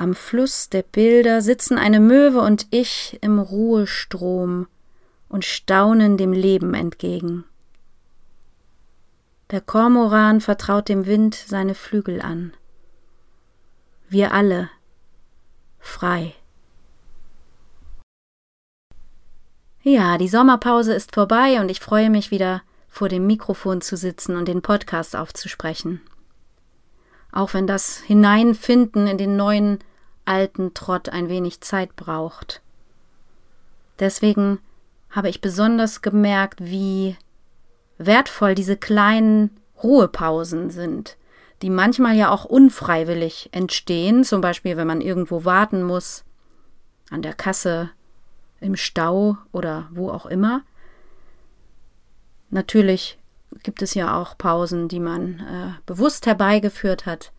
Am Fluss der Bilder sitzen eine Möwe und ich im Ruhestrom und staunen dem Leben entgegen. Der Kormoran vertraut dem Wind seine Flügel an. Wir alle frei. Ja, die Sommerpause ist vorbei und ich freue mich wieder vor dem Mikrofon zu sitzen und den Podcast aufzusprechen. Auch wenn das Hineinfinden in den neuen alten Trott ein wenig Zeit braucht. Deswegen habe ich besonders gemerkt, wie wertvoll diese kleinen Ruhepausen sind, die manchmal ja auch unfreiwillig entstehen, zum Beispiel wenn man irgendwo warten muss, an der Kasse, im Stau oder wo auch immer. Natürlich gibt es ja auch Pausen, die man äh, bewusst herbeigeführt hat,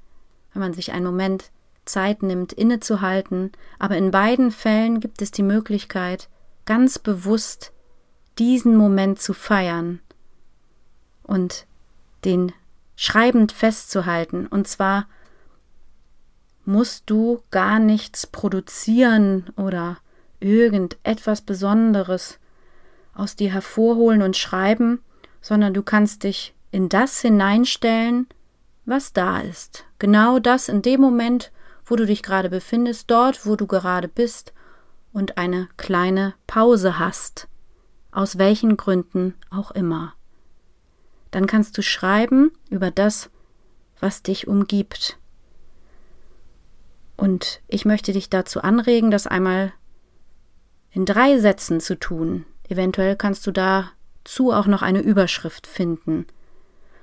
wenn man sich einen Moment Zeit nimmt, innezuhalten, aber in beiden Fällen gibt es die Möglichkeit, ganz bewusst diesen Moment zu feiern und den schreibend festzuhalten. Und zwar musst du gar nichts produzieren oder irgendetwas Besonderes aus dir hervorholen und schreiben, sondern du kannst dich in das hineinstellen, was da ist. Genau das in dem Moment, wo du dich gerade befindest, dort, wo du gerade bist und eine kleine Pause hast, aus welchen Gründen auch immer. Dann kannst du schreiben über das, was dich umgibt. Und ich möchte dich dazu anregen, das einmal in drei Sätzen zu tun. Eventuell kannst du dazu auch noch eine Überschrift finden.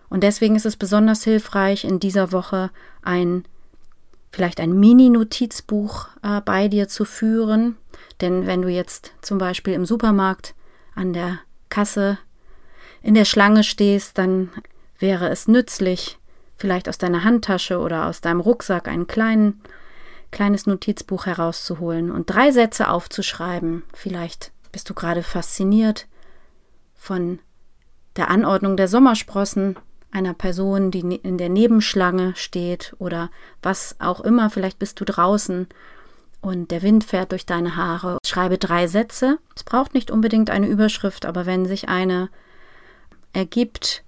Und deswegen ist es besonders hilfreich, in dieser Woche ein vielleicht ein Mini-Notizbuch äh, bei dir zu führen. Denn wenn du jetzt zum Beispiel im Supermarkt an der Kasse in der Schlange stehst, dann wäre es nützlich, vielleicht aus deiner Handtasche oder aus deinem Rucksack ein klein, kleines Notizbuch herauszuholen und drei Sätze aufzuschreiben. Vielleicht bist du gerade fasziniert von der Anordnung der Sommersprossen einer Person, die ne-, in der Nebenschlange steht oder was auch immer, vielleicht bist du draußen und der Wind fährt durch deine Haare. Schreibe drei Sätze. Es braucht nicht unbedingt eine Überschrift, aber wenn sich eine ergibt,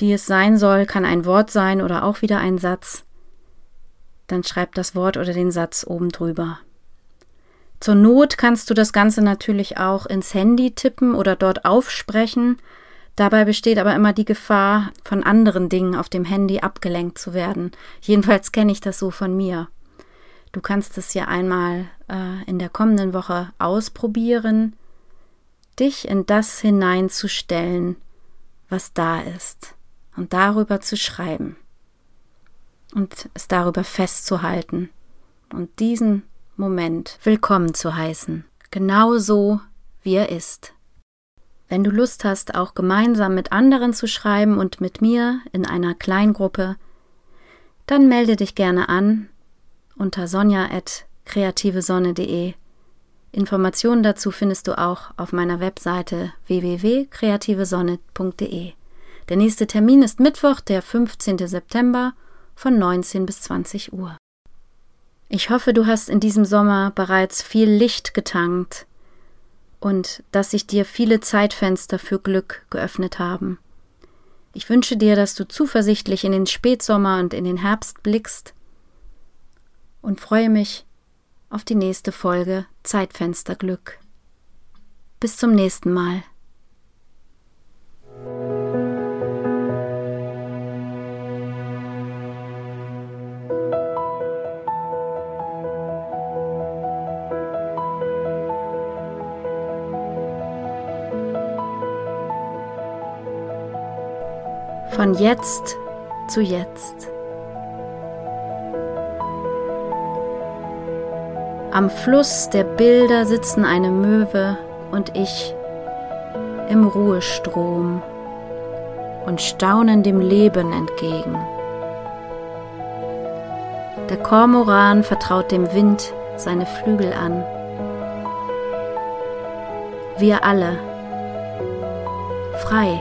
die es sein soll, kann ein Wort sein oder auch wieder ein Satz, dann schreib das Wort oder den Satz oben drüber. Zur Not kannst du das Ganze natürlich auch ins Handy tippen oder dort aufsprechen. Dabei besteht aber immer die Gefahr, von anderen Dingen auf dem Handy abgelenkt zu werden. Jedenfalls kenne ich das so von mir. Du kannst es ja einmal äh, in der kommenden Woche ausprobieren, dich in das hineinzustellen, was da ist, und darüber zu schreiben und es darüber festzuhalten und diesen Moment willkommen zu heißen, genauso wie er ist. Wenn du Lust hast, auch gemeinsam mit anderen zu schreiben und mit mir in einer Kleingruppe, dann melde dich gerne an unter sonja.kreativesonne.de. Informationen dazu findest du auch auf meiner Webseite www.kreativesonne.de. Der nächste Termin ist Mittwoch, der 15. September von 19 bis 20 Uhr. Ich hoffe, du hast in diesem Sommer bereits viel Licht getankt und dass sich dir viele Zeitfenster für Glück geöffnet haben. Ich wünsche dir, dass du zuversichtlich in den Spätsommer und in den Herbst blickst und freue mich auf die nächste Folge Zeitfenster Glück. Bis zum nächsten Mal. von jetzt zu jetzt. Am Fluss der Bilder sitzen eine Möwe und ich im Ruhestrom und staunen dem Leben entgegen. Der Kormoran vertraut dem Wind seine Flügel an. Wir alle frei.